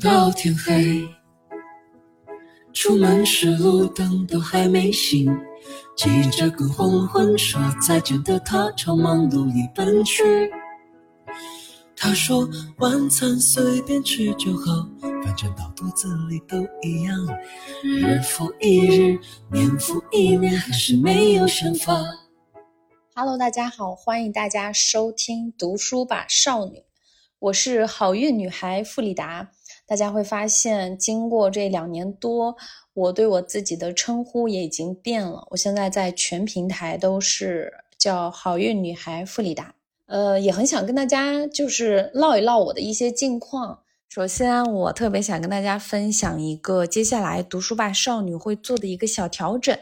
到天黑，出门时路灯都还没醒，骑着跟黄昏说再见的他朝忙碌里奔去。他说晚餐随便吃就好，反正到肚子里都一样。日复一日，年复一年，还是没有想法。Hello，大家好，欢迎大家收听读书吧少女，我是好运女孩傅里达。大家会发现，经过这两年多，我对我自己的称呼也已经变了。我现在在全平台都是叫好运女孩弗里达。呃，也很想跟大家就是唠一唠我的一些近况。首先，我特别想跟大家分享一个接下来读书吧少女会做的一个小调整，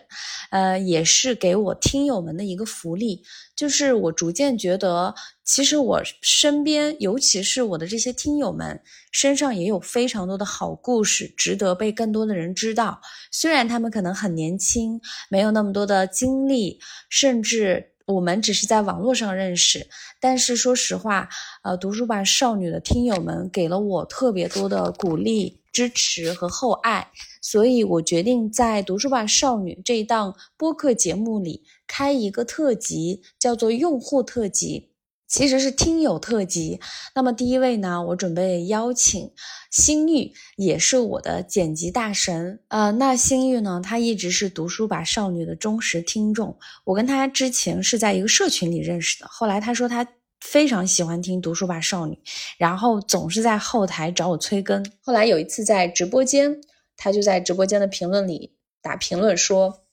呃，也是给我听友们的一个福利，就是我逐渐觉得，其实我身边，尤其是我的这些听友们身上也有非常多的好故事，值得被更多的人知道。虽然他们可能很年轻，没有那么多的经历，甚至。我们只是在网络上认识，但是说实话，呃，读书吧少女的听友们给了我特别多的鼓励、支持和厚爱，所以我决定在读书吧少女这一档播客节目里开一个特辑，叫做用户特辑。其实是听友特辑。那么第一位呢，我准备邀请心玉，也是我的剪辑大神。呃，那心玉呢，她一直是读书吧少女的忠实听众。我跟她之前是在一个社群里认识的，后来她说她非常喜欢听读书吧少女，然后总是在后台找我催更。后来有一次在直播间，她就在直播间的评论里打评论说。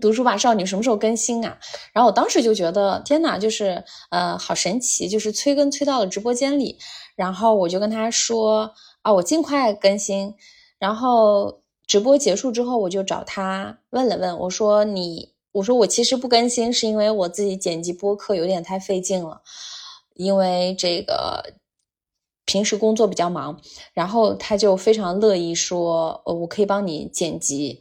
读书吧少女什么时候更新啊？然后我当时就觉得天哪，就是呃好神奇，就是催更催到了直播间里。然后我就跟他说啊，我尽快更新。然后直播结束之后，我就找他问了问，我说你，我说我其实不更新是因为我自己剪辑播客有点太费劲了，因为这个平时工作比较忙。然后他就非常乐意说，呃，我可以帮你剪辑。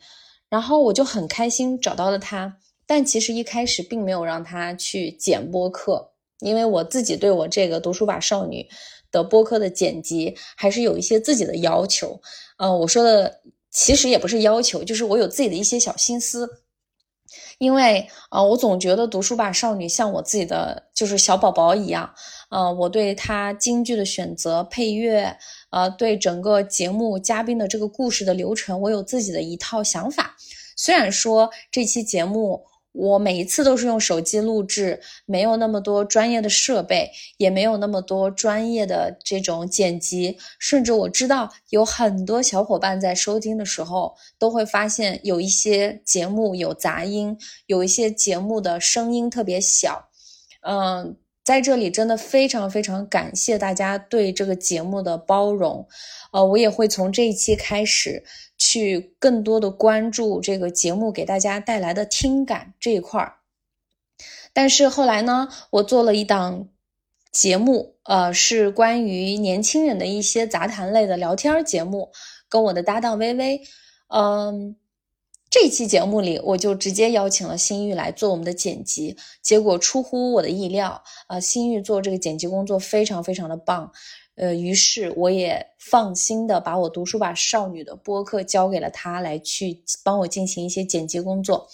然后我就很开心找到了他，但其实一开始并没有让他去剪播客，因为我自己对我这个读书吧少女的播客的剪辑还是有一些自己的要求。呃，我说的其实也不是要求，就是我有自己的一些小心思。因为啊，我总觉得读书吧少女像我自己的就是小宝宝一样，呃，我对他京剧的选择、配乐，呃，对整个节目嘉宾的这个故事的流程，我有自己的一套想法。虽然说这期节目。我每一次都是用手机录制，没有那么多专业的设备，也没有那么多专业的这种剪辑，甚至我知道有很多小伙伴在收听的时候都会发现有一些节目有杂音，有一些节目的声音特别小。嗯，在这里真的非常非常感谢大家对这个节目的包容。呃，我也会从这一期开始。去更多的关注这个节目给大家带来的听感这一块儿，但是后来呢，我做了一档节目，呃，是关于年轻人的一些杂谈类的聊天节目，跟我的搭档微微，嗯，这期节目里我就直接邀请了新玉来做我们的剪辑，结果出乎我的意料，呃，新玉做这个剪辑工作非常非常的棒。呃，于是我也放心的把我读书吧少女的播客交给了他来去帮我进行一些剪辑工作，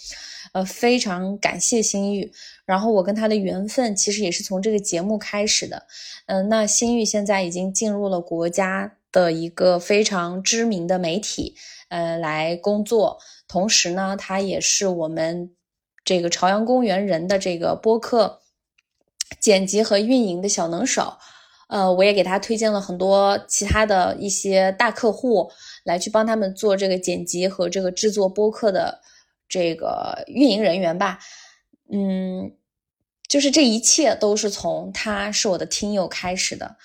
呃，非常感谢心玉。然后我跟他的缘分其实也是从这个节目开始的。嗯，那心玉现在已经进入了国家的一个非常知名的媒体，呃，来工作。同时呢，他也是我们这个朝阳公园人的这个播客剪辑和运营的小能手。呃，我也给他推荐了很多其他的一些大客户，来去帮他们做这个剪辑和这个制作播客的这个运营人员吧。嗯，就是这一切都是从他是我的听友开始的。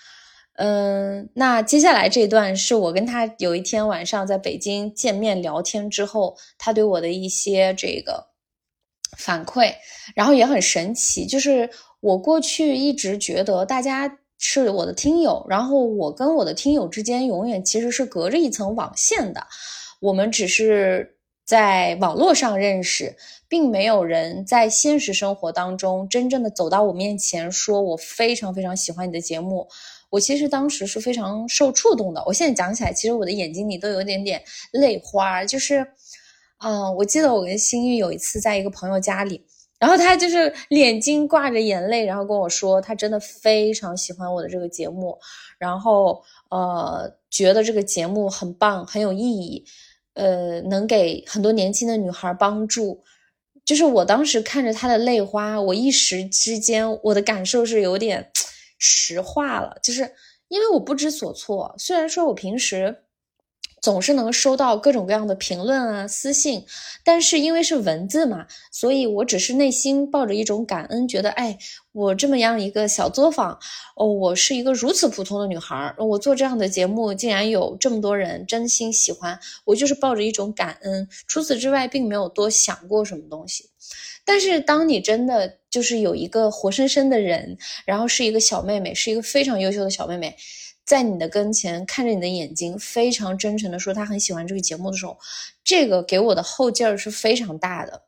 嗯，那接下来这段是我跟他有一天晚上在北京见面聊天之后，他对我的一些这个反馈，然后也很神奇，就是我过去一直觉得大家是我的听友，然后我跟我的听友之间永远其实是隔着一层网线的，我们只是在网络上认识，并没有人在现实生活当中真正的走到我面前，说我非常非常喜欢你的节目。我其实当时是非常受触动的。我现在讲起来，其实我的眼睛里都有点点泪花。就是，嗯，我记得我跟新玉有一次在一个朋友家里，然后他就是眼睛挂着眼泪，然后跟我说，他真的非常喜欢我的这个节目，然后呃，觉得这个节目很棒，很有意义，呃，能给很多年轻的女孩帮助。就是我当时看着他的泪花，我一时之间我的感受是有点。石化了，就是因为我不知所措。虽然说我平时总是能收到各种各样的评论啊、私信，但是因为是文字嘛，所以我只是内心抱着一种感恩，觉得哎，我这么样一个小作坊，哦，我是一个如此普通的女孩，我做这样的节目，竟然有这么多人真心喜欢，我就是抱着一种感恩。除此之外，并没有多想过什么东西。但是，当你真的就是有一个活生生的人，然后是一个小妹妹，是一个非常优秀的小妹妹，在你的跟前看着你的眼睛，非常真诚的说他很喜欢这个节目的时候，这个给我的后劲儿是非常大的。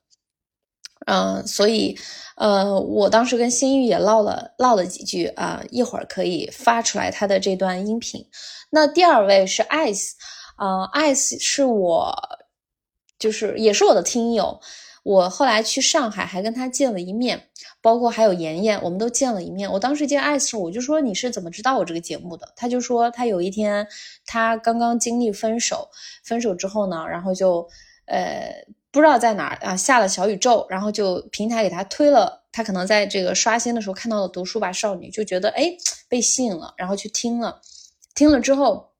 嗯，所以，呃，我当时跟心玉也唠了唠了几句啊，一会儿可以发出来他的这段音频。那第二位是 ice，啊，ice 是我，就是也是我的听友。我后来去上海还跟他见了一面，包括还有妍妍，我们都见了一面。我当时见艾斯，我就说你是怎么知道我这个节目的？他就说他有一天他刚刚经历分手，分手之后呢，然后就呃不知道在哪儿啊下了小宇宙，然后就平台给他推了，他可能在这个刷新的时候看到了《读书吧少女》，就觉得哎被吸引了，然后去听了，听了之后。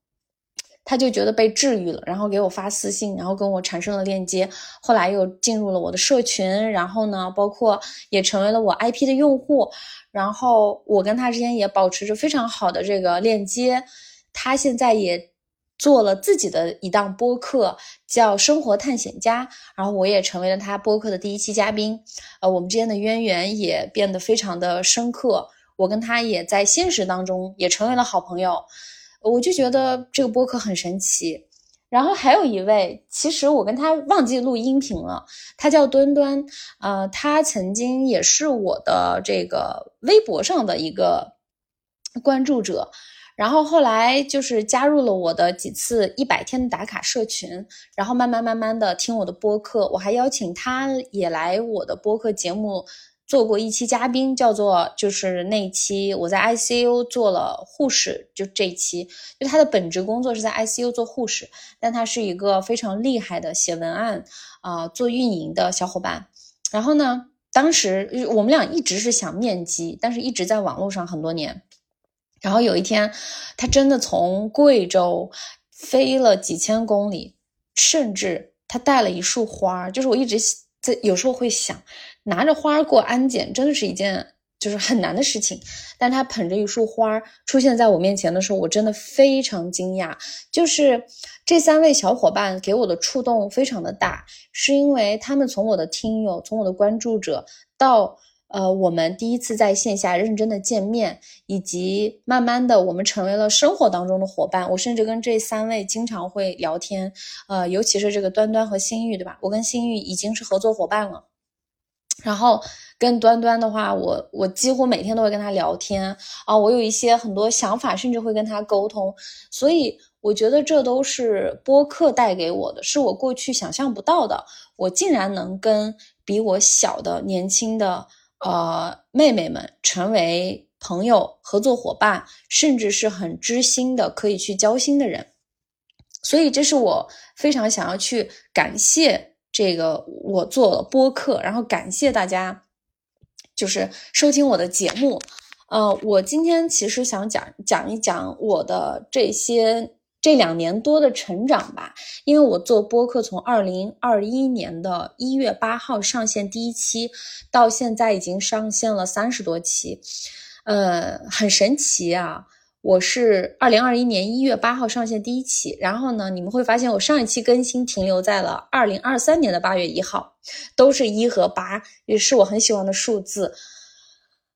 他就觉得被治愈了，然后给我发私信，然后跟我产生了链接，后来又进入了我的社群，然后呢，包括也成为了我 IP 的用户，然后我跟他之间也保持着非常好的这个链接。他现在也做了自己的一档播客，叫《生活探险家》，然后我也成为了他播客的第一期嘉宾，呃，我们之间的渊源也变得非常的深刻，我跟他也在现实当中也成为了好朋友。我就觉得这个播客很神奇，然后还有一位，其实我跟他忘记录音频了，他叫端端，呃，他曾经也是我的这个微博上的一个关注者，然后后来就是加入了我的几次一百天的打卡社群，然后慢慢慢慢的听我的播客，我还邀请他也来我的播客节目。做过一期嘉宾，叫做就是那一期我在 ICU 做了护士，就这一期，就他的本职工作是在 ICU 做护士，但他是一个非常厉害的写文案啊做运营的小伙伴。然后呢，当时我们俩一直是想面基，但是一直在网络上很多年。然后有一天，他真的从贵州飞了几千公里，甚至他带了一束花，就是我一直在有时候会想。拿着花过安检真的是一件就是很难的事情，但他捧着一束花出现在我面前的时候，我真的非常惊讶。就是这三位小伙伴给我的触动非常的大，是因为他们从我的听友，从我的关注者到呃我们第一次在线下认真的见面，以及慢慢的我们成为了生活当中的伙伴。我甚至跟这三位经常会聊天，呃，尤其是这个端端和心玉，对吧？我跟心玉已经是合作伙伴了。然后跟端端的话，我我几乎每天都会跟他聊天啊，我有一些很多想法，甚至会跟他沟通，所以我觉得这都是播客带给我的，是我过去想象不到的。我竟然能跟比我小的年轻的呃妹妹们成为朋友、合作伙伴，甚至是很知心的可以去交心的人，所以这是我非常想要去感谢。这个我做了播客，然后感谢大家，就是收听我的节目。呃，我今天其实想讲讲一讲我的这些这两年多的成长吧。因为我做播客从二零二一年的一月八号上线第一期，到现在已经上线了三十多期，呃，很神奇啊。我是二零二一年一月八号上线第一期，然后呢，你们会发现我上一期更新停留在了二零二三年的八月一号，都是一和八，也是我很喜欢的数字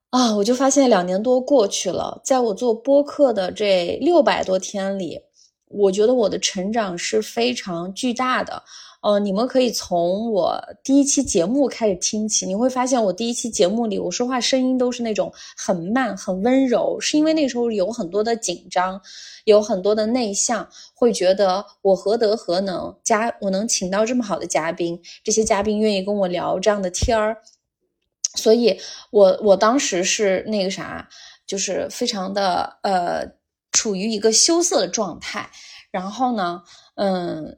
啊。我就发现两年多过去了，在我做播客的这六百多天里，我觉得我的成长是非常巨大的。呃，你们可以从我第一期节目开始听起，你会发现我第一期节目里我说话声音都是那种很慢、很温柔，是因为那时候有很多的紧张，有很多的内向，会觉得我何德何能，嘉我能请到这么好的嘉宾，这些嘉宾愿意跟我聊这样的天儿，所以我我当时是那个啥，就是非常的呃处于一个羞涩的状态，然后呢，嗯。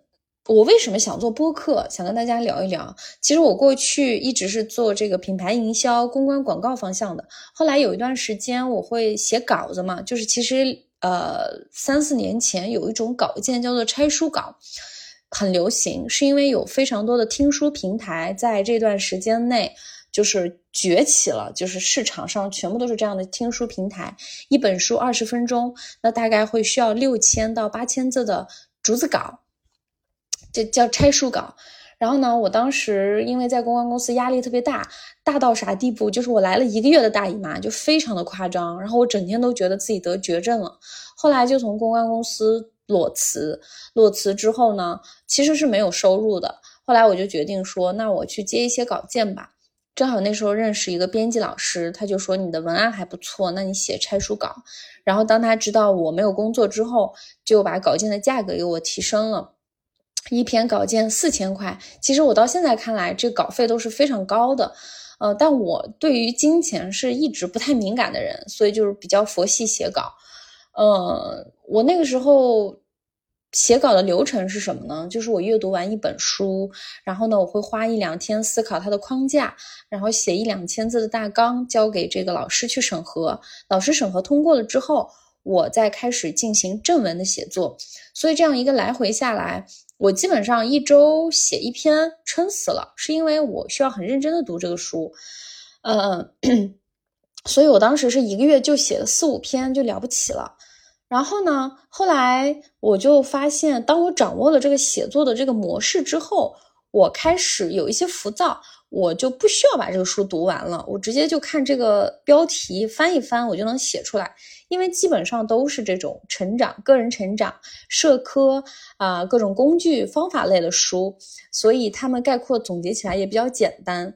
我为什么想做播客？想跟大家聊一聊。其实我过去一直是做这个品牌营销、公关、广告方向的。后来有一段时间我会写稿子嘛，就是其实呃三四年前有一种稿件叫做拆书稿，很流行，是因为有非常多的听书平台在这段时间内就是崛起了，就是市场上全部都是这样的听书平台，一本书二十分钟，那大概会需要六千到八千字的竹子稿。就叫拆书稿，然后呢，我当时因为在公关公司压力特别大，大到啥地步？就是我来了一个月的大姨妈，就非常的夸张。然后我整天都觉得自己得绝症了。后来就从公关公司裸辞，裸辞之后呢，其实是没有收入的。后来我就决定说，那我去接一些稿件吧。正好那时候认识一个编辑老师，他就说你的文案还不错，那你写拆书稿。然后当他知道我没有工作之后，就把稿件的价格给我提升了。一篇稿件四千块，其实我到现在看来，这稿费都是非常高的，呃，但我对于金钱是一直不太敏感的人，所以就是比较佛系写稿。呃，我那个时候写稿的流程是什么呢？就是我阅读完一本书，然后呢，我会花一两天思考它的框架，然后写一两千字的大纲，交给这个老师去审核，老师审核通过了之后，我再开始进行正文的写作。所以这样一个来回下来。我基本上一周写一篇，撑死了，是因为我需要很认真的读这个书，嗯，所以我当时是一个月就写了四五篇，就了不起了。然后呢，后来我就发现，当我掌握了这个写作的这个模式之后，我开始有一些浮躁。我就不需要把这个书读完了，我直接就看这个标题翻一翻，我就能写出来。因为基本上都是这种成长、个人成长、社科啊各种工具方法类的书，所以他们概括总结起来也比较简单。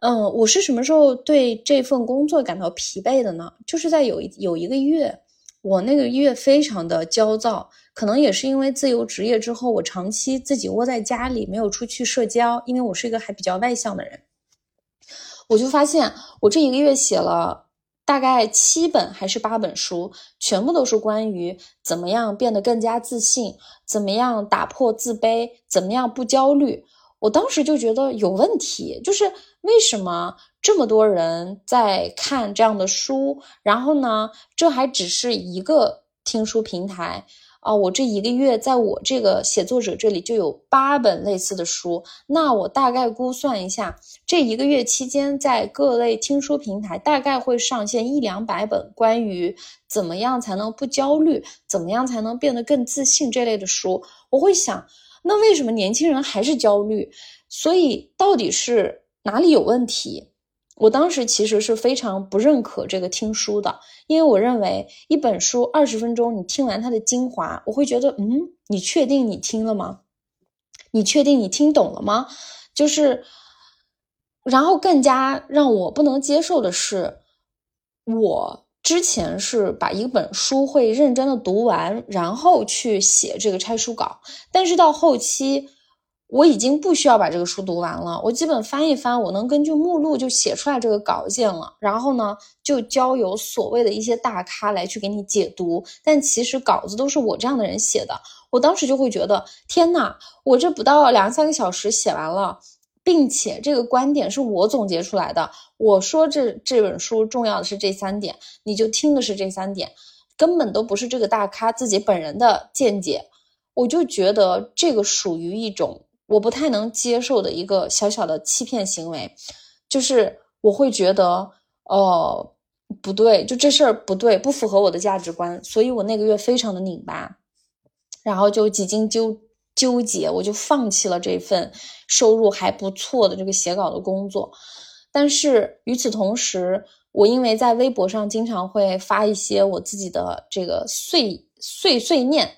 嗯，我是什么时候对这份工作感到疲惫的呢？就是在有一有一个月，我那个月非常的焦躁。可能也是因为自由职业之后，我长期自己窝在家里，没有出去社交。因为我是一个还比较外向的人，我就发现我这一个月写了大概七本还是八本书，全部都是关于怎么样变得更加自信，怎么样打破自卑，怎么样不焦虑。我当时就觉得有问题，就是为什么这么多人在看这样的书，然后呢，这还只是一个听书平台。啊，我这一个月在我这个写作者这里就有八本类似的书，那我大概估算一下，这一个月期间在各类听书平台大概会上线一两百本关于怎么样才能不焦虑，怎么样才能变得更自信这类的书。我会想，那为什么年轻人还是焦虑？所以到底是哪里有问题？我当时其实是非常不认可这个听书的，因为我认为一本书二十分钟你听完它的精华，我会觉得，嗯，你确定你听了吗？你确定你听懂了吗？就是，然后更加让我不能接受的是，我之前是把一本书会认真的读完，然后去写这个拆书稿，但是到后期。我已经不需要把这个书读完了，我基本翻一翻，我能根据目录就写出来这个稿件了。然后呢，就交由所谓的一些大咖来去给你解读。但其实稿子都是我这样的人写的。我当时就会觉得，天呐，我这不到两三个小时写完了，并且这个观点是我总结出来的。我说这这本书重要的是这三点，你就听的是这三点。根本都不是这个大咖自己本人的见解，我就觉得这个属于一种我不太能接受的一个小小的欺骗行为，就是我会觉得，哦，不对，就这事儿不对，不符合我的价值观，所以我那个月非常的拧巴，然后就几经纠纠结，我就放弃了这份收入还不错的这个写稿的工作。但是与此同时，我因为在微博上经常会发一些我自己的这个碎碎碎念，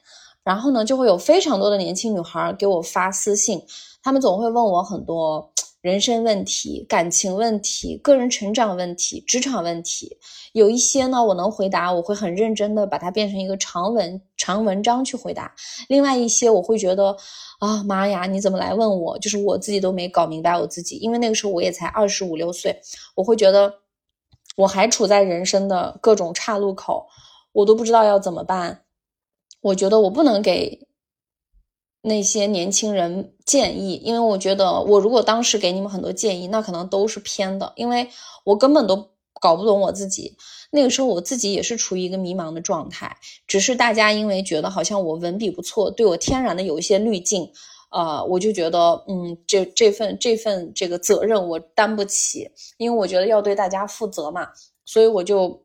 然后呢，就会有非常多的年轻女孩给我发私信，她们总会问我很多。人生问题、感情问题、个人成长问题、职场问题，有一些呢，我能回答，我会很认真的把它变成一个长文、长文章去回答；另外一些，我会觉得，啊妈呀，你怎么来问我？就是我自己都没搞明白我自己，因为那个时候我也才二十五六岁，我会觉得我还处在人生的各种岔路口，我都不知道要怎么办。我觉得我不能给。那些年轻人建议，因为我觉得我如果当时给你们很多建议，那可能都是偏的，因为我根本都搞不懂我自己。那个时候我自己也是处于一个迷茫的状态，只是大家因为觉得好像我文笔不错，对我天然的有一些滤镜，呃，我就觉得，嗯，这这份这份这个责任我担不起，因为我觉得要对大家负责嘛，所以我就。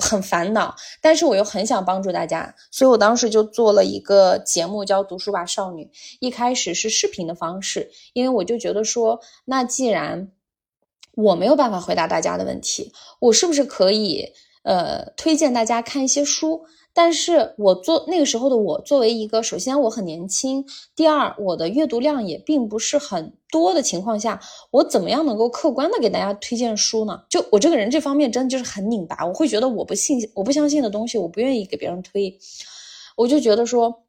很烦恼，但是我又很想帮助大家，所以我当时就做了一个节目，叫《读书吧少女》。一开始是视频的方式，因为我就觉得说，那既然我没有办法回答大家的问题，我是不是可以呃推荐大家看一些书？但是我做那个时候的我，作为一个首先我很年轻，第二我的阅读量也并不是很多的情况下，我怎么样能够客观的给大家推荐书呢？就我这个人这方面真的就是很拧巴，我会觉得我不信我不相信的东西，我不愿意给别人推，我就觉得说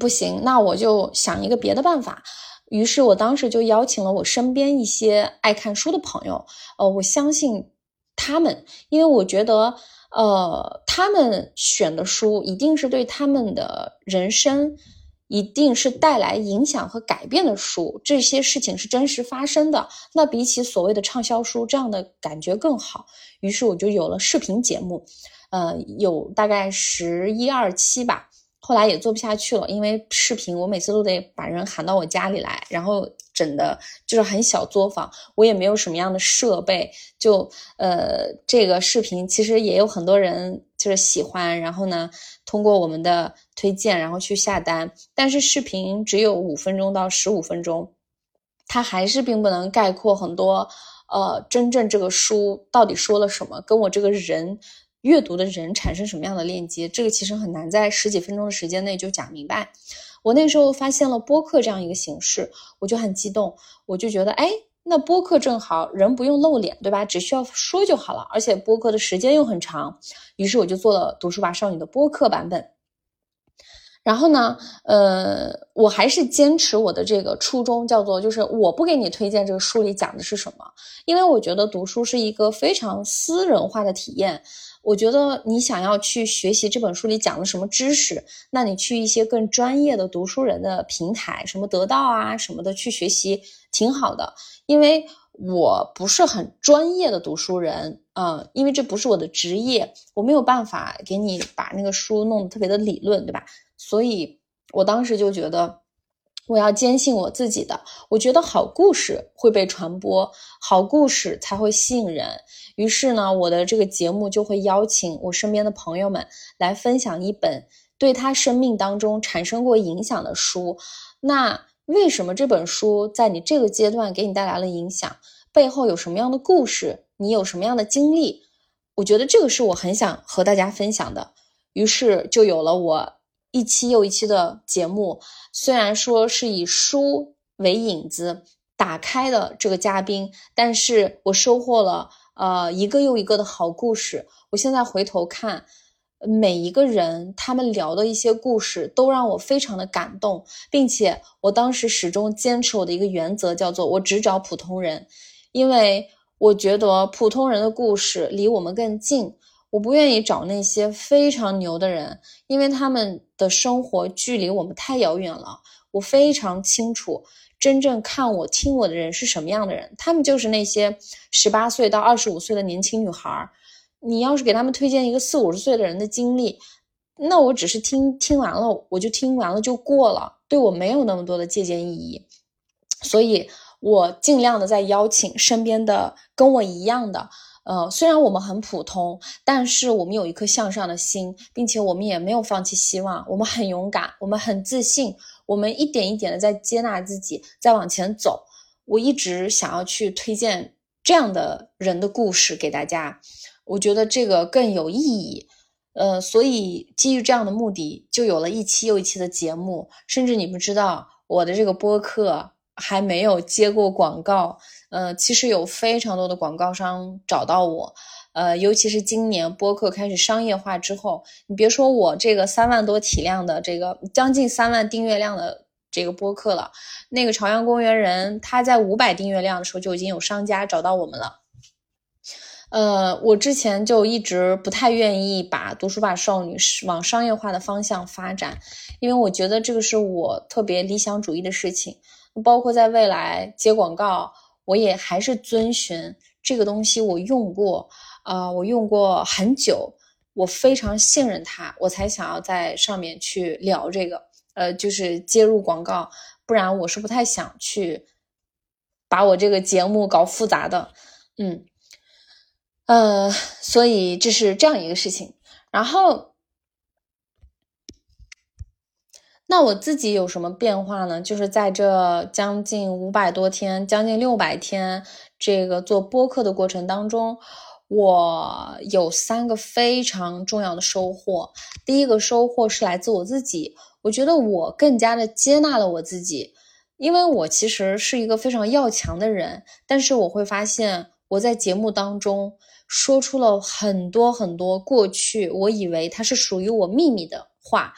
不行，那我就想一个别的办法。于是我当时就邀请了我身边一些爱看书的朋友，呃，我相信他们，因为我觉得。呃，他们选的书一定是对他们的人生，一定是带来影响和改变的书。这些事情是真实发生的，那比起所谓的畅销书，这样的感觉更好。于是我就有了视频节目，呃，有大概十一二期吧。后来也做不下去了，因为视频我每次都得把人喊到我家里来，然后整的就是很小作坊，我也没有什么样的设备，就呃这个视频其实也有很多人就是喜欢，然后呢通过我们的推荐然后去下单，但是视频只有五分钟到十五分钟，它还是并不能概括很多呃真正这个书到底说了什么，跟我这个人。阅读的人产生什么样的链接？这个其实很难在十几分钟的时间内就讲明白。我那时候发现了播客这样一个形式，我就很激动，我就觉得，哎，那播客正好人不用露脸，对吧？只需要说就好了，而且播客的时间又很长。于是我就做了《读书吧少女》的播客版本。然后呢，呃，我还是坚持我的这个初衷，叫做就是我不给你推荐这个书里讲的是什么，因为我觉得读书是一个非常私人化的体验。我觉得你想要去学习这本书里讲了什么知识，那你去一些更专业的读书人的平台，什么得到啊什么的去学习挺好的。因为我不是很专业的读书人，嗯，因为这不是我的职业，我没有办法给你把那个书弄得特别的理论，对吧？所以我当时就觉得。我要坚信我自己的，我觉得好故事会被传播，好故事才会吸引人。于是呢，我的这个节目就会邀请我身边的朋友们来分享一本对他生命当中产生过影响的书。那为什么这本书在你这个阶段给你带来了影响？背后有什么样的故事？你有什么样的经历？我觉得这个是我很想和大家分享的。于是就有了我。一期又一期的节目，虽然说是以书为引子打开的这个嘉宾，但是我收获了呃一个又一个的好故事。我现在回头看每一个人他们聊的一些故事，都让我非常的感动，并且我当时始终坚持我的一个原则，叫做我只找普通人，因为我觉得普通人的故事离我们更近。我不愿意找那些非常牛的人，因为他们的生活距离我们太遥远了。我非常清楚，真正看我、听我的人是什么样的人。他们就是那些十八岁到二十五岁的年轻女孩儿。你要是给他们推荐一个四五十岁的人的经历，那我只是听听完了，我就听完了就过了，对我没有那么多的借鉴意义。所以我尽量的在邀请身边的跟我一样的。呃，虽然我们很普通，但是我们有一颗向上的心，并且我们也没有放弃希望。我们很勇敢，我们很自信，我们一点一点的在接纳自己，在往前走。我一直想要去推荐这样的人的故事给大家，我觉得这个更有意义。呃，所以基于这样的目的，就有了一期又一期的节目。甚至你们知道，我的这个播客还没有接过广告。呃，其实有非常多的广告商找到我，呃，尤其是今年播客开始商业化之后，你别说我这个三万多体量的这个将近三万订阅量的这个播客了，那个朝阳公园人他在五百订阅量的时候就已经有商家找到我们了。呃，我之前就一直不太愿意把读书吧少女往商业化的方向发展，因为我觉得这个是我特别理想主义的事情，包括在未来接广告。我也还是遵循这个东西，我用过，啊，我用过很久，我非常信任它，我才想要在上面去聊这个，呃，就是接入广告，不然我是不太想去把我这个节目搞复杂的，嗯，呃，所以这是这样一个事情，然后。那我自己有什么变化呢？就是在这将近五百多天、将近六百天这个做播客的过程当中，我有三个非常重要的收获。第一个收获是来自我自己，我觉得我更加的接纳了我自己，因为我其实是一个非常要强的人，但是我会发现我在节目当中说出了很多很多过去我以为它是属于我秘密的话，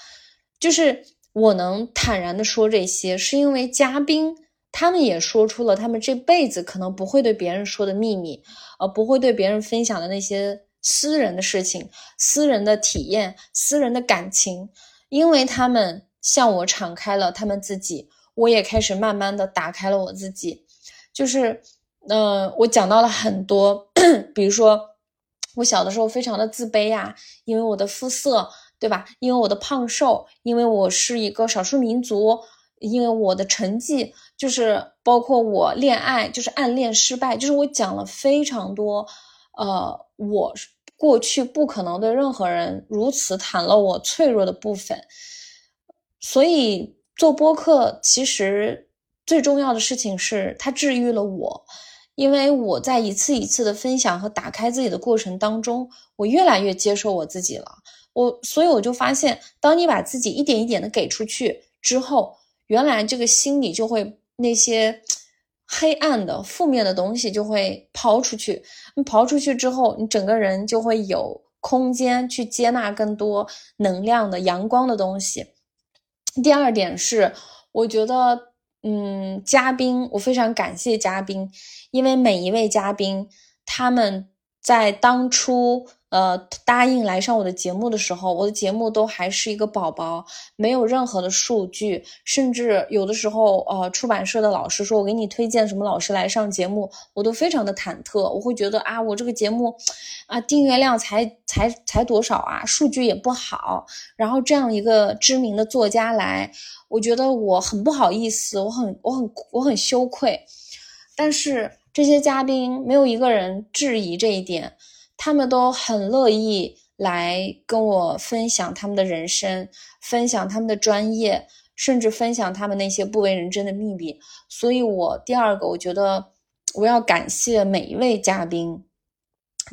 就是。我能坦然的说这些，是因为嘉宾他们也说出了他们这辈子可能不会对别人说的秘密，呃，不会对别人分享的那些私人的事情、私人的体验、私人的感情，因为他们向我敞开了他们自己，我也开始慢慢的打开了我自己，就是，嗯，我讲到了很多，比如说我小的时候非常的自卑呀，因为我的肤色。对吧？因为我的胖瘦，因为我是一个少数民族，因为我的成绩就是包括我恋爱就是暗恋失败，就是我讲了非常多，呃，我过去不可能对任何人如此袒露我脆弱的部分。所以做播客其实最重要的事情是它治愈了我，因为我在一次一次的分享和打开自己的过程当中，我越来越接受我自己了。我所以我就发现，当你把自己一点一点的给出去之后，原来这个心里就会那些黑暗的、负面的东西就会抛出去。你抛出去之后，你整个人就会有空间去接纳更多能量的、阳光的东西。第二点是，我觉得，嗯，嘉宾，我非常感谢嘉宾，因为每一位嘉宾他们在当初。呃，答应来上我的节目的时候，我的节目都还是一个宝宝，没有任何的数据，甚至有的时候，呃，出版社的老师说我给你推荐什么老师来上节目，我都非常的忐忑，我会觉得啊，我这个节目，啊，订阅量才才才多少啊，数据也不好，然后这样一个知名的作家来，我觉得我很不好意思，我很我很我很羞愧，但是这些嘉宾没有一个人质疑这一点。他们都很乐意来跟我分享他们的人生，分享他们的专业，甚至分享他们那些不为人知的秘密。所以，我第二个，我觉得我要感谢每一位嘉宾。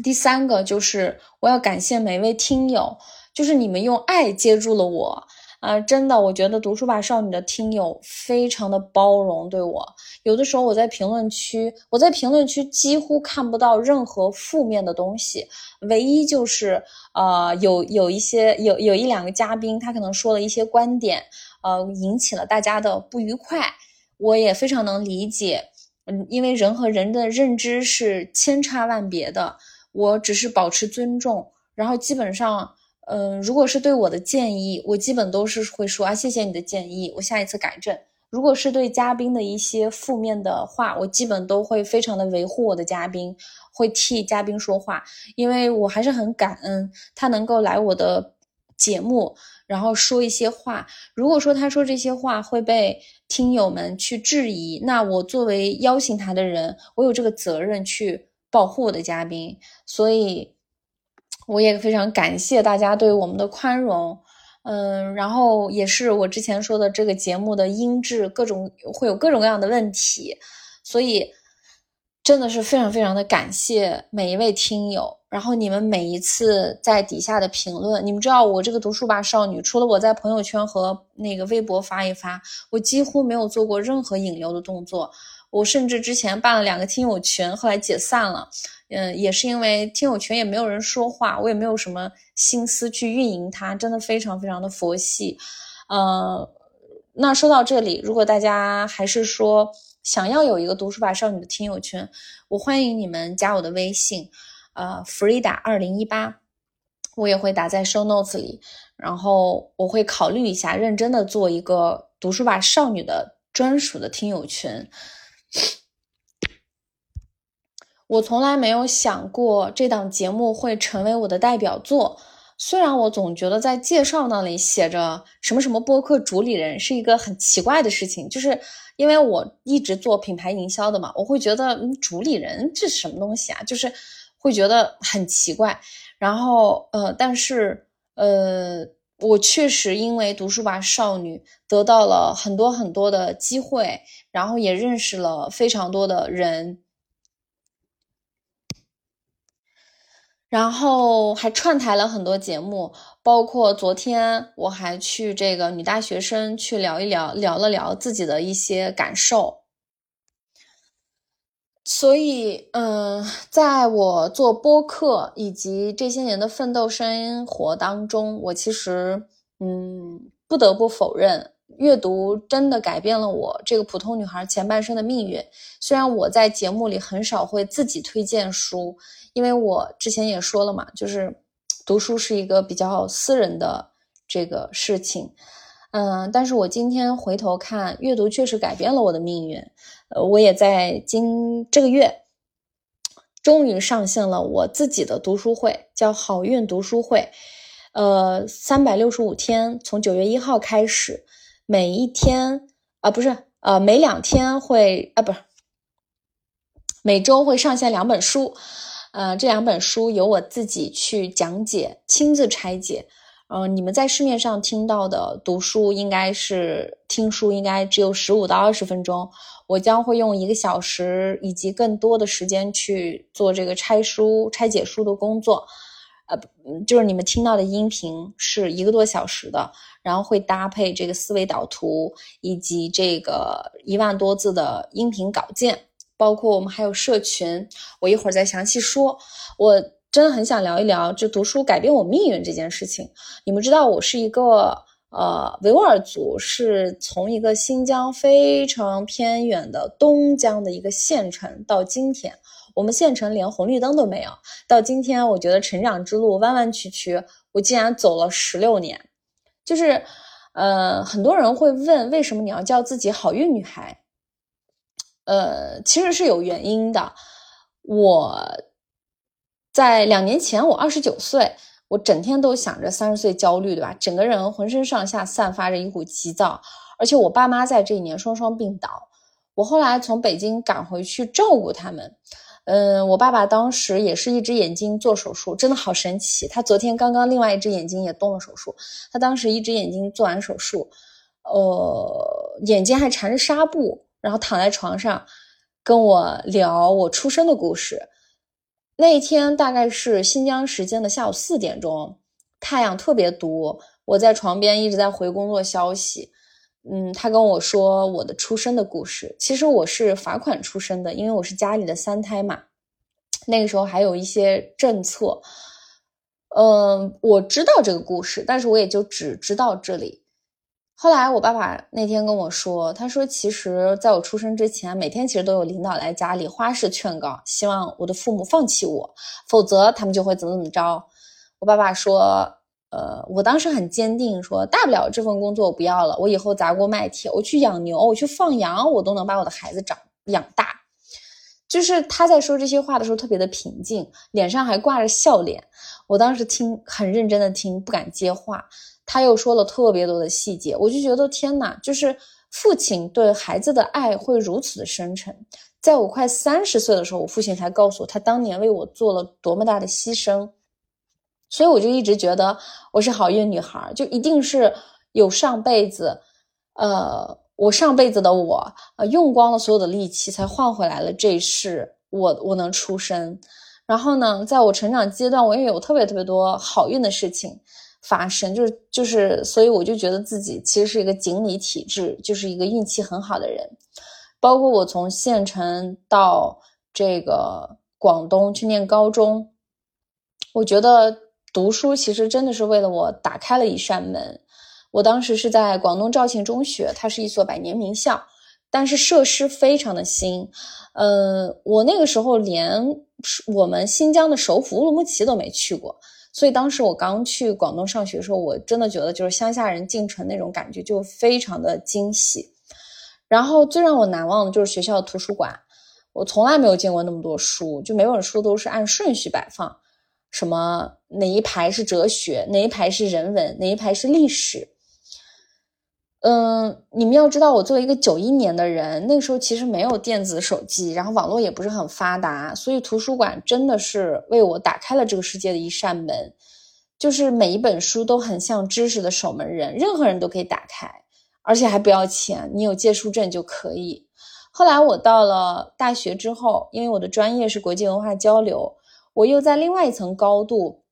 第三个就是我要感谢每一位听友，就是你们用爱接住了我。啊，真的，我觉得读书吧少女的听友非常的包容，对我有的时候我在评论区，我在评论区几乎看不到任何负面的东西，唯一就是呃有有一些有有一两个嘉宾他可能说了一些观点，呃引起了大家的不愉快，我也非常能理解，嗯，因为人和人的认知是千差万别的，我只是保持尊重，然后基本上。嗯，如果是对我的建议，我基本都是会说啊，谢谢你的建议，我下一次改正。如果是对嘉宾的一些负面的话，我基本都会非常的维护我的嘉宾，会替嘉宾说话，因为我还是很感恩他能够来我的节目，然后说一些话。如果说他说这些话会被听友们去质疑，那我作为邀请他的人，我有这个责任去保护我的嘉宾，所以我也非常感谢大家对我们的宽容。嗯，然后也是我之前说的这个节目的音质，各种会有各种各样的问题，所以真的是非常非常的感谢每一位听友。然后你们每一次在底下的评论，你们知道我这个读书吧少女，除了我在朋友圈和那个微博发一发，我几乎没有做过任何引流的动作。我甚至之前办了两个听友群，后来解散了。嗯，也是因为听友群也没有人说话，我也没有什么心思去运营它，真的非常非常的佛系。呃，那说到这里，如果大家还是说想要有一个读书吧少女的听友群，我欢迎你们加我的微信，呃，Frida 二零一八，我也会打在 show notes 里，然后我会考虑一下，认真的做一个读书吧少女的专属的听友群。我从来没有想过这档节目会成为我的代表作，虽然我总觉得在介绍那里写着什么什么播客主理人是一个很奇怪的事情，就是因为我一直做品牌营销的嘛，我会觉得主理人这是什么东西啊，就是会觉得很奇怪。然后呃，但是呃，我确实因为读书吧少女得到了很多很多的机会，然后也认识了非常多的人。然后还串台了很多节目，包括昨天我还去这个女大学生去聊一聊，聊了聊自己的一些感受。所以，嗯，在我做播客以及这些年的奋斗生活当中，我其实，嗯，不得不否认。阅读真的改变了我这个普通女孩前半生的命运。虽然我在节目里很少会自己推荐书，因为我之前也说了嘛，就是读书是一个比较私人的这个事情。嗯，但是我今天回头看，阅读确实改变了我的命运。呃，我也在今这个月终于上线了我自己的读书会，叫好运读书会。呃，三百六十五天，从九月一号开始。每一天啊，不是，呃，每两天会啊，不是，每周会上线两本书，呃，这两本书由我自己去讲解，亲自拆解。嗯，你们在市面上听到的读书，应该是听书，应该只有十五到二十分钟，我将会用一个小时以及更多的时间去做这个拆书、拆解书的工作。呃，就是你们听到的音频是一个多小时的。然后会搭配这个思维导图，以及这个一万多字的音频稿件，包括我们还有社群，我一会儿再详细说。我真的很想聊一聊就读书改变我命运这件事情。你们知道，我是一个呃维吾尔族，是从一个新疆非常偏远的东疆的一个县城，到今天我们县城连红绿灯都没有。到今天，我觉得成长之路弯弯曲曲，我竟然走了十六年。就是，呃，很多人会问，为什么你要叫自己好运女孩？呃，其实是有原因的。我在两年前，我二十九岁，我整天都想着三十岁焦虑，对吧？整个人浑身上下散发着一股急躁，而且我爸妈在这一年双双病倒，我后来从北京赶回去照顾他们。嗯，我爸爸当时也是一只眼睛做手术，真的好神奇。他昨天刚刚另外一只眼睛也动了手术。他当时一只眼睛做完手术，呃，眼睛还缠着纱布，然后躺在床上跟我聊我出生的故事。那一天大概是新疆时间的下午四点钟，太阳特别毒，我在床边一直在回工作消息。嗯，他跟我说我的出生的故事。其实我是罚款出生的，因为我是家里的三胎嘛。那个时候还有一些政策，嗯，我知道这个故事，但是我也就只知道这里。后来我爸爸那天跟我说，他说其实在我出生之前，每天其实都有领导来家里花式劝告，希望我的父母放弃我，否则他们就会怎么怎么着。我爸爸说。呃，我当时很坚定说，大不了这份工作我不要了，我以后砸锅卖铁，我去养牛，我去放羊，我都能把我的孩子长养大。就是他在说这些话的时候特别的平静，脸上还挂着笑脸。我当时听很认真的听，不敢接话。他又说了特别多的细节，我就觉得天哪，就是父亲对孩子的爱会如此的深沉。在我快三十岁的时候，我父亲才告诉我，他当年为我做了多么大的牺牲。所以我就一直觉得我是好运女孩，就一定是有上辈子，呃，我上辈子的我，呃，用光了所有的力气，才换回来了这一世，我我能出生。然后呢，在我成长阶段，我也有特别特别多好运的事情发生，就是就是，所以我就觉得自己其实是一个锦鲤体质，就是一个运气很好的人。包括我从县城到这个广东去念高中，我觉得读书其实真的是为了我打开了一扇门。我当时是在广东肇庆中学，它是一所百年名校，但是设施非常的新。呃，我那个时候连我们新疆的首府乌鲁木齐都没去过，所以当时我刚去广东上学的时候，我真的觉得就是乡下人进城那种感觉，就非常的惊喜。然后最让我难忘的就是学校的图书馆，我从来没有见过那么多书，就每本书都是按顺序摆放，什么哪一排是哲学，哪一排是人文，哪一排是历史。嗯，你们要知道，我作为一个九一年的人，那个时候其实没有电子手机，然后网络也不是很发达，所以图书馆真的是为我打开了这个世界的一扇门，就是每一本书都很像知识的守门人，任何人都可以打开。而且还不要钱，你有借书证就可以。后来我到了大学之后，因为我的专业是国际文化交流，我又在另外一层高度，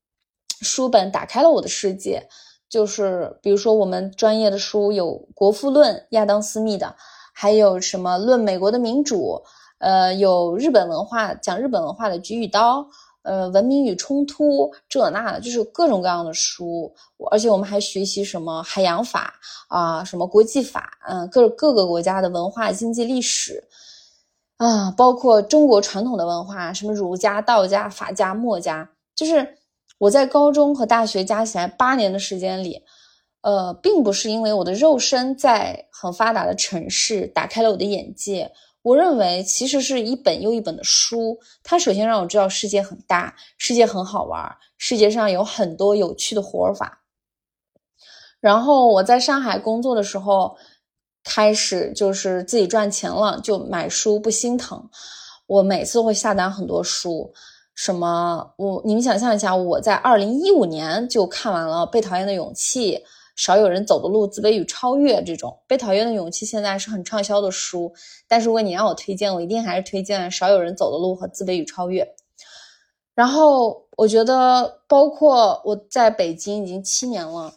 书本打开了我的世界。就是比如说我们专业的书有《国富论》亚当斯密的，还有什么《论美国的民主》，呃，有日本文化讲日本文化的《菊与刀》。呃，文明与冲突，这那的，就是各种各样的书。而且我们还学习什么海洋法啊，什么国际法，嗯，各各个国家的文化、经济、历史啊，包括中国传统的文化，什么儒家、道家、法家、墨家。就是我在高中和大学加起来八年的时间里，呃，并不是因为我的肉身在很发达的城市打开了我的眼界。我认为，其实是一本又一本的书，它首先让我知道世界很大，世界很好玩，世界上有很多有趣的活法。然后我在上海工作的时候，开始就是自己赚钱了，就买书不心疼。我每次会下单很多书，什么我你们想象一下，我在二零一五年就看完了《被讨厌的勇气》。少有人走的路，自卑与超越这种被讨厌的勇气，现在是很畅销的书。但是如果你让我推荐，我一定还是推荐少有人走的路和自卑与超越。然后我觉得，包括我在北京已经七年了，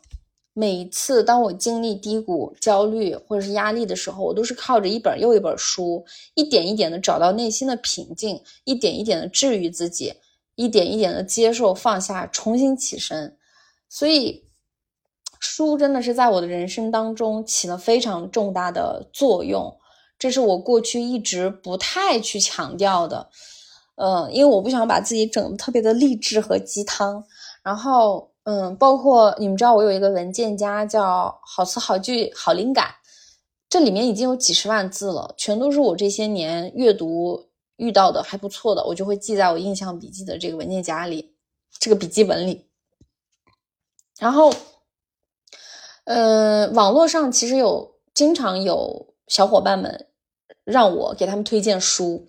每一次当我经历低谷、焦虑或者是压力的时候，我都是靠着一本又一本书，一点一点的找到内心的平静，一点一点的治愈自己，一点一点的接受、放下，重新起身。所以。书真的是在我的人生当中起了非常重大的作用，这是我过去一直不太去强调的，呃，因为我不想把自己整的特别的励志和鸡汤。然后，嗯，包括你们知道我有一个文件夹叫“好词好句好灵感”，这里面已经有几十万字了，全都是我这些年阅读遇到的还不错的，我就会记在我印象笔记的这个文件夹里，这个笔记本里，然后。呃，网络上其实有经常有小伙伴们让我给他们推荐书。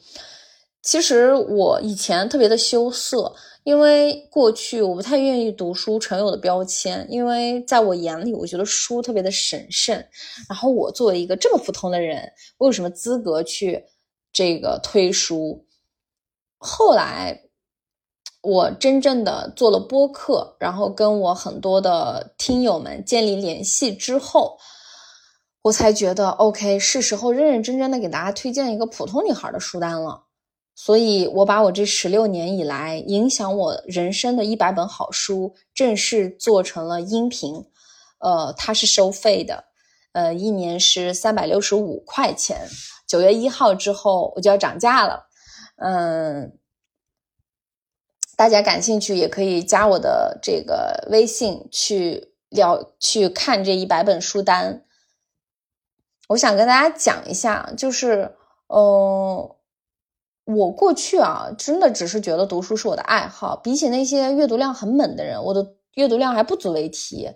其实我以前特别的羞涩，因为过去我不太愿意读书成有的标签，因为在我眼里，我觉得书特别的神圣。然后我作为一个这么普通的人，我有什么资格去这个推书？后来。我真正的做了播客，然后跟我很多的听友们建立联系之后，我才觉得 OK，是时候认认真真的给大家推荐一个普通女孩的书单了。所以，我把我这十六年以来影响我人生的一百本好书正式做成了音频，呃，它是收费的，呃，一年是三百六十五块钱。九月一号之后我就要涨价了，嗯。大家感兴趣也可以加我的这个微信去聊，去看这一百本书单。我想跟大家讲一下，就是，嗯，我过去啊，真的只是觉得读书是我的爱好，比起那些阅读量很猛的人，我的阅读量还不足为提。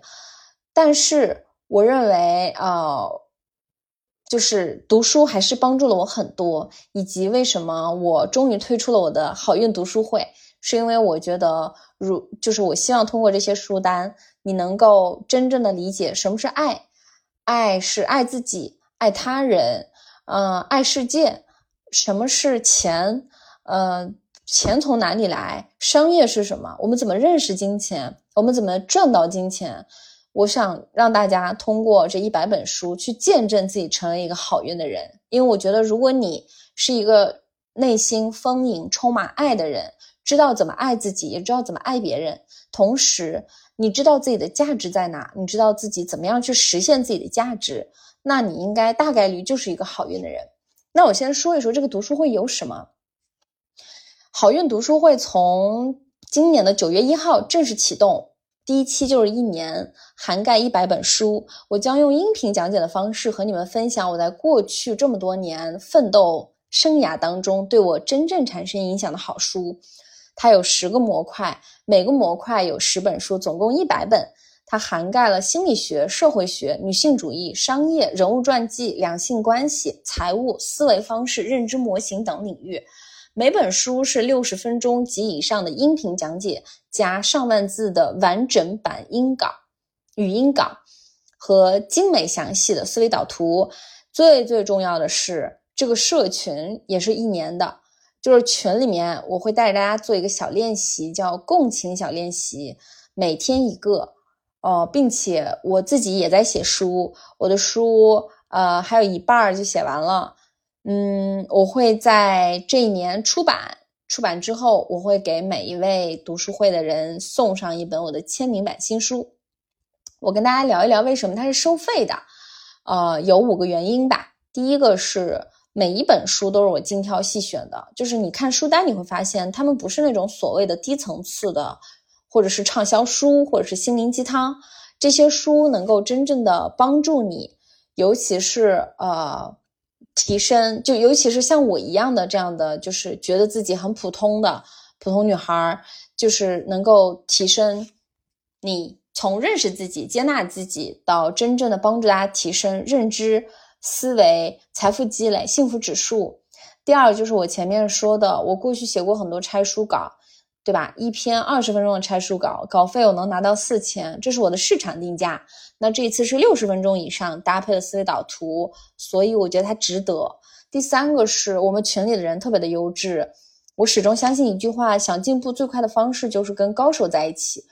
但是，我认为，呃，就是读书还是帮助了我很多，以及为什么我终于推出了我的好运读书会。是因为我觉得，如就是我希望通过这些书单，你能够真正的理解什么是爱，爱是爱自己、爱他人，嗯，爱世界。什么是钱？呃，钱从哪里来？商业是什么？我们怎么认识金钱？我们怎么赚到金钱？我想让大家通过这一百本书去见证自己成为一个好运的人。因为我觉得，如果你是一个内心丰盈、充满爱的人。知道怎么爱自己，也知道怎么爱别人。同时，你知道自己的价值在哪，你知道自己怎么样去实现自己的价值，那你应该大概率就是一个好运的人。那我先说一说这个读书会有什么。好运读书会从今年的九月一号正式启动，第一期就是一年，涵盖一百本书。我将用音频讲解的方式和你们分享我在过去这么多年奋斗生涯当中对我真正产生影响的好书。它有十个模块，每个模块有十本书，总共一百本。它涵盖了心理学、社会学、女性主义、商业、人物传记、两性关系、财务、思维方式、认知模型等领域。每本书是六十分钟及以上的音频讲解，加上万字的完整版音稿、语音稿和精美详细的思维导图。最最重要的是，这个社群也是一年的。就是群里面，我会带着大家做一个小练习，叫共情小练习，每天一个，哦，并且我自己也在写书，我的书，呃，还有一半儿就写完了，嗯，我会在这一年出版，出版之后，我会给每一位读书会的人送上一本我的签名版新书。我跟大家聊一聊为什么它是收费的，呃，有五个原因吧，第一个是。每一本书都是我精挑细选的，就是你看书单，你会发现他们不是那种所谓的低层次的，或者是畅销书，或者是心灵鸡汤。这些书能够真正的帮助你，尤其是呃提升，就尤其是像我一样的这样的，就是觉得自己很普通的普通女孩，就是能够提升你从认识自己、接纳自己到真正的帮助大家提升认知。思维、财富积累、幸福指数。第二就是我前面说的，我过去写过很多拆书稿，对吧？一篇二十分钟的拆书稿，稿费我能拿到四千，这是我的市场定价。那这一次是六十分钟以上，搭配了思维导图，所以我觉得它值得。第三个是我们群里的人特别的优质，我始终相信一句话：想进步最快的方式就是跟高手在一起。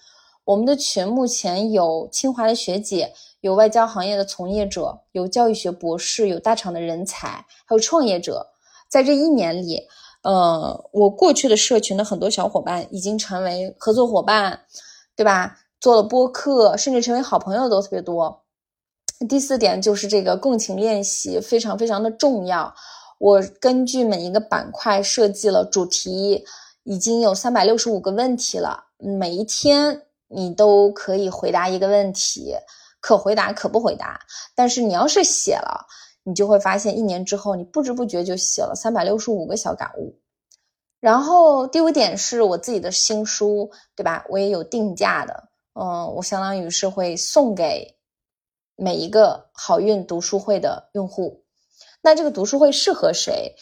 我们的群目前有清华的学姐。有外交行业的从业者，有教育学博士，有大厂的人才，还有创业者。在这一年里，呃，我过去的社群的很多小伙伴已经成为合作伙伴，对吧？做了播客，甚至成为好朋友都特别多。第四点就是这个共情练习非常非常的重要。我根据每一个板块设计了主题，已经有三百六十五个问题了。每一天你都可以回答一个问题。可回答可不回答，但是你要是写了，你就会发现一年之后，你不知不觉就写了三百六十五个小感悟。然后第五点是我自己的新书，对吧？我也有定价的，嗯，我相当于是会送给每一个好运读书会的用户。那这个读书会适合谁？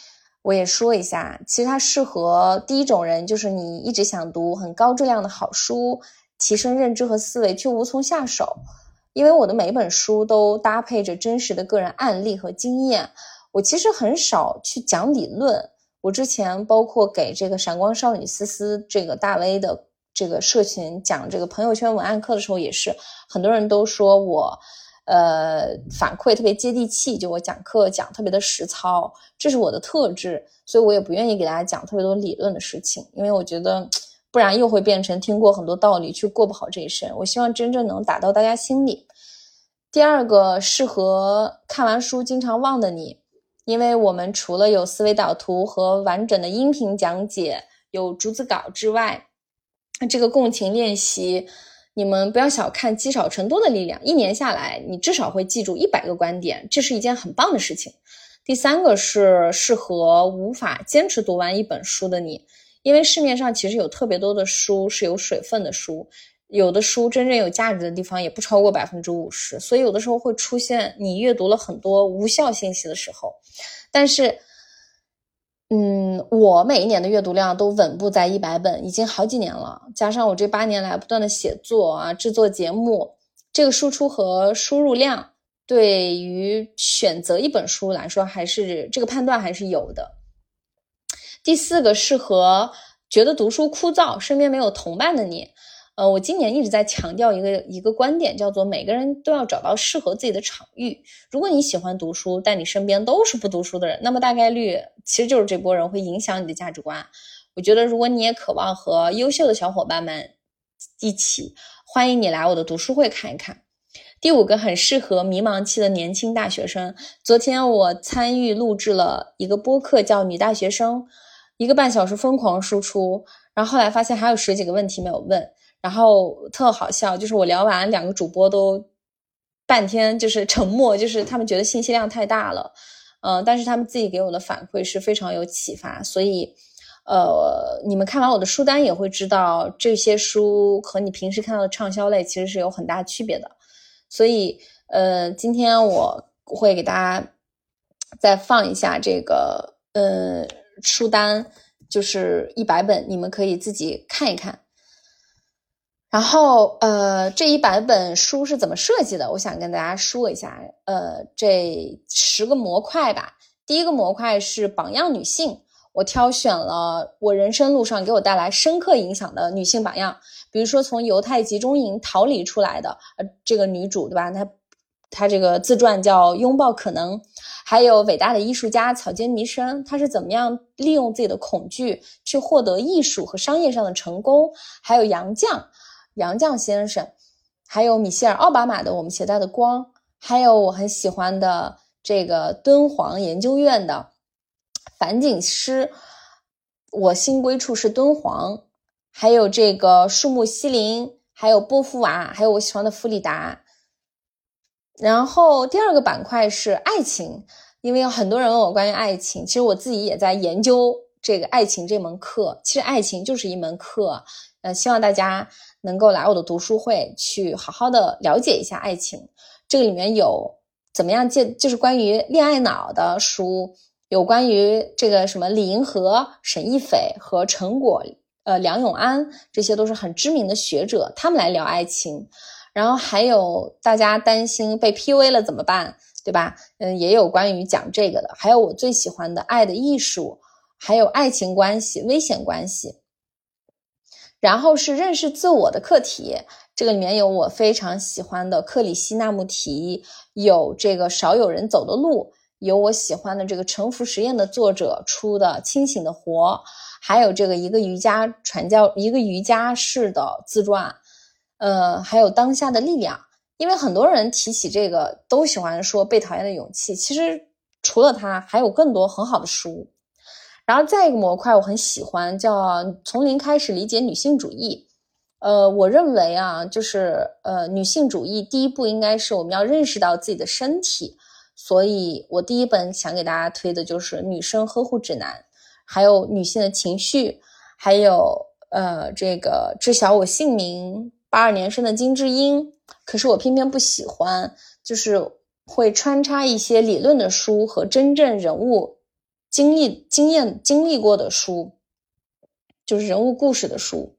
我也说一下，其实它适合第一种人，就是你一直想读很高质量的好书，提升认知和思维，却无从下手。因为我的每一本书都搭配着真实的个人案例和经验，我其实很少去讲理论。我之前包括给这个闪光少女思思这个大 V 的这个社群讲这个朋友圈文案课的时候，也是很多人都说我，呃，反馈特别接地气，就我讲课讲特别的实操，这是我的特质，所以我也不愿意给大家讲特别多理论的事情，因为我觉得。不然又会变成听过很多道理却过不好这一生。我希望真正能打到大家心里。第二个适合看完书经常忘的你，因为我们除了有思维导图和完整的音频讲解，有逐字稿之外，这个共情练习，你们不要小看积少成多的力量，一年下来，你至少会记住一百个观点，这是一件很棒的事情。第三个是适合无法坚持读完一本书的你，因为市面上其实有特别多的书是有水分的书，有的书真正有价值的地方也不超过百分之五十，所以有的时候会出现你阅读了很多无效信息的时候，但是。嗯，我每一年的阅读量都稳步在一百本，已经好几年了。加上我这八年来不断的写作啊，制作节目，这个输出和输入量，对于选择一本书来说，还是这个判断还是有的。第四个，适合觉得读书枯燥、身边没有同伴的你。呃，我今年一直在强调一个一个观点，叫做每个人都要找到适合自己的场域。如果你喜欢读书，但你身边都是不读书的人，那么大概率其实就是这波人会影响你的价值观。我觉得，如果你也渴望和优秀的小伙伴们一起，欢迎你来我的读书会看一看。第五个很适合迷茫期的年轻大学生。昨天我参与录制了一个播客，叫《女大学生》，一个半小时疯狂输出，然后后来发现还有十几个问题没有问。然后特好笑，就是我聊完，两个主播都半天就是沉默，就是他们觉得信息量太大了，嗯，但是他们自己给我的反馈是非常有启发，所以，呃，你们看完我的书单也会知道，这些书和你平时看到的畅销类其实是有很大区别的，所以，呃，今天我会给大家再放一下这个，呃，书单，就是一百本，你们可以自己看一看。然后，呃，这一百本书是怎么设计的？我想跟大家说一下。呃，这十个模块吧。第一个模块是榜样女性，我挑选了我人生路上给我带来深刻影响的女性榜样。比如说，从犹太集中营逃离出来的，呃，这个女主，对吧？她他这个自传叫《拥抱可能》，还有伟大的艺术家草间弥生，他是怎么样利用自己的恐惧去获得艺术和商业上的成功？还有杨绛。杨绛先生，还有米歇尔·奥巴马的《我们携带的光》，还有我很喜欢的这个敦煌研究院的樊锦诗，我新归处是敦煌，还有这个树木西林，还有波伏娃，还有我喜欢的弗里达。然后第二个板块是爱情，因为有很多人问我关于爱情，其实我自己也在研究这个爱情这门课。其实爱情就是一门课，呃，希望大家。能够来我的读书会去好好的了解一下爱情，这个里面有怎么样介，就是关于恋爱脑的书，有关于这个什么李银河、沈亦斐和陈果，呃梁永安，这些都是很知名的学者，他们来聊爱情。然后还有大家担心被 PUA 了怎么办，对吧？嗯，也有关于讲这个的。还有我最喜欢的《爱的艺术》，还有爱情关系、危险关系。然后是认识自我的课题，这个里面有我非常喜欢的克里希那穆提，有这个少有人走的路，有我喜欢的这个沉浮实验的作者出的清醒的活，还有这个一个瑜伽传教一个瑜伽式的自传，呃，还有当下的力量。因为很多人提起这个都喜欢说被讨厌的勇气，其实除了它，还有更多很好的书。然后再一个模块我很喜欢，叫从零开始理解女性主义。呃，我认为啊，就是呃，女性主义第一步应该是我们要认识到自己的身体。所以我第一本想给大家推的就是《女生呵护指南》，还有女性的情绪，还有呃这个知晓我姓名八二年生的金智英。可是我偏偏不喜欢，就是会穿插一些理论的书和真正人物。经历、经验、经历过的书，就是人物故事的书。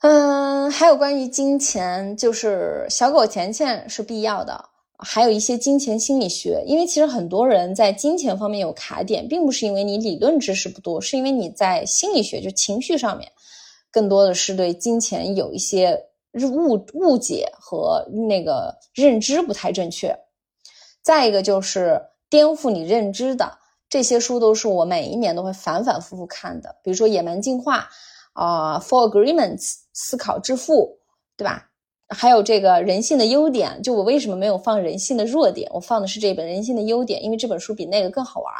嗯，还有关于金钱，就是小狗钱钱是必要的，还有一些金钱心理学。因为其实很多人在金钱方面有卡点，并不是因为你理论知识不多，是因为你在心理学就情绪上面，更多的是对金钱有一些误误解和那个认知不太正确。再一个就是。颠覆你认知的这些书都是我每一年都会反反复复看的，比如说《野蛮进化》啊，《For Agreements》思考致富，对吧？还有这个人性的优点，就我为什么没有放人性的弱点？我放的是这本人性的优点，因为这本书比那个更好玩。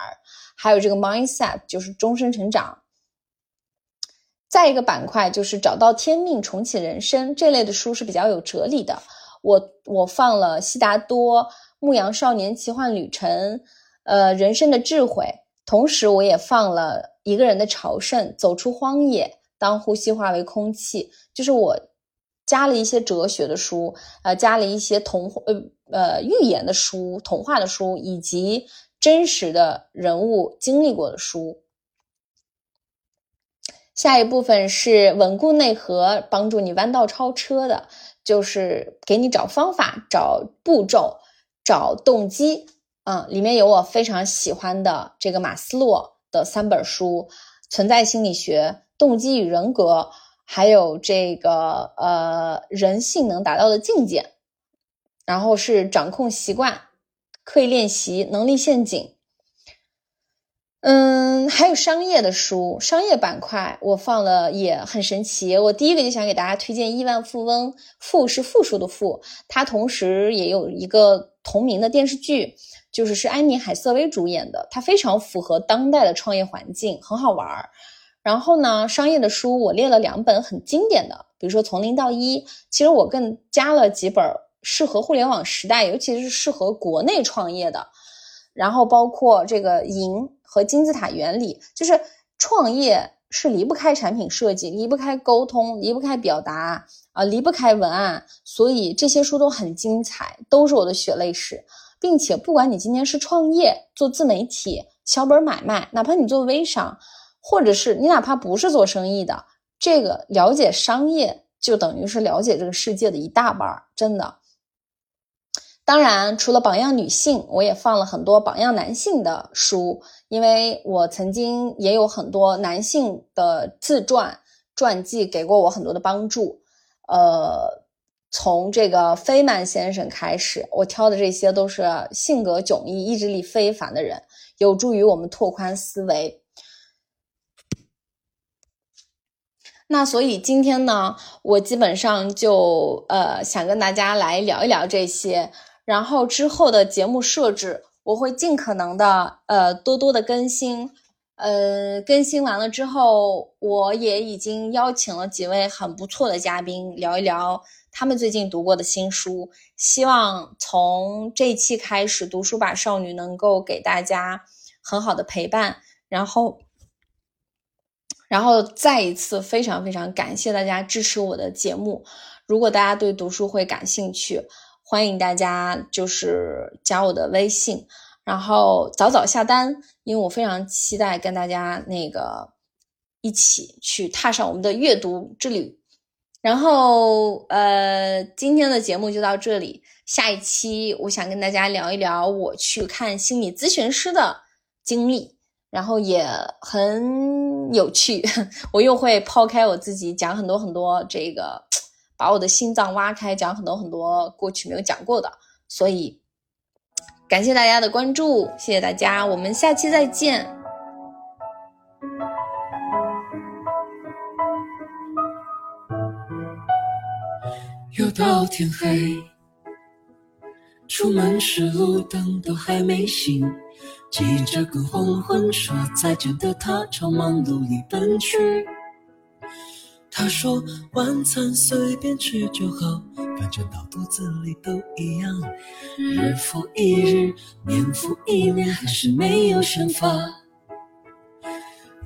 还有这个 Mindset，就是终身成长。再一个板块就是找到天命，重启人生这类的书是比较有哲理的。我我放了悉达多《牧羊少年奇幻旅程》，呃，人生的智慧。同时，我也放了一个人的朝圣，走出荒野，当呼吸化为空气。就是我加了一些哲学的书，呃，加了一些童话，呃呃，寓言的书、童话的书，以及真实的人物经历过的书。下一部分是稳固内核，帮助你弯道超车的。就是给你找方法、找步骤、找动机，嗯，里面有我非常喜欢的这个马斯洛的三本书：《存在心理学》《动机与人格》，还有这个呃人性能达到的境界。然后是掌控习惯、刻意练习、能力陷阱。嗯，还有商业的书，商业板块我放了也很神奇。我第一个就想给大家推荐《亿万富翁》，富是富数的富，它同时也有一个同名的电视剧，就是是安妮海瑟薇主演的，它非常符合当代的创业环境，很好玩儿。然后呢，商业的书我列了两本很经典的，比如说《从零到一》，其实我更加了几本适合互联网时代，尤其是适合国内创业的。然后包括这个赢和金字塔原理，就是创业是离不开产品设计，离不开沟通，离不开表达啊，离不开文案。所以这些书都很精彩，都是我的血泪史。并且不管你今天是创业、做自媒体、小本买卖，哪怕你做微商，或者是你哪怕不是做生意的，这个了解商业就等于是了解这个世界的一大半儿，真的。当然，除了榜样女性，我也放了很多榜样男性的书，因为我曾经也有很多男性的自传传记给过我很多的帮助。呃，从这个菲曼先生开始，我挑的这些都是性格迥异、意志力非凡的人，有助于我们拓宽思维。那所以今天呢，我基本上就呃想跟大家来聊一聊这些。然后之后的节目设置，我会尽可能的呃多多的更新，呃更新完了之后，我也已经邀请了几位很不错的嘉宾聊一聊他们最近读过的新书，希望从这一期开始，读书吧少女能够给大家很好的陪伴，然后，然后再一次非常非常感谢大家支持我的节目，如果大家对读书会感兴趣。欢迎大家就是加我的微信，然后早早下单，因为我非常期待跟大家那个一起去踏上我们的阅读之旅。然后呃，今天的节目就到这里，下一期我想跟大家聊一聊我去看心理咨询师的经历，然后也很有趣，我又会抛开我自己讲很多很多这个。把我的心脏挖开，讲很多很多过去没有讲过的，所以感谢大家的关注，谢谢大家，我们下期再见。又到天黑，出门时路灯都还没醒，急着跟黄昏说再见的他，朝忙碌里奔去。他说：“晚餐随便吃就好，反正到肚子里都一样。日复一日，年复一年，还是没有想法。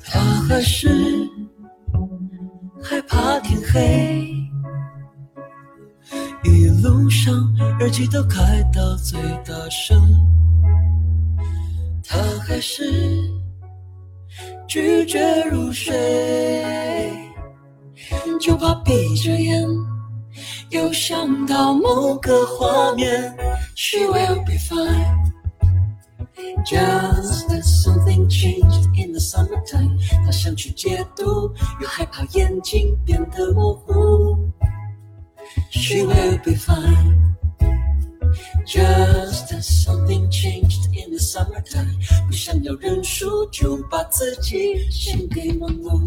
他还是害怕天黑，一路上耳机都开到最大声。他还是拒绝入睡。”就怕闭着眼，又想到某个画面。She will be fine. Just as something changed in the summertime。她想去解读，又害怕眼睛变得模糊。She will be fine. Just as something changed in the summertime。不想要认输，就把自己献给忙碌。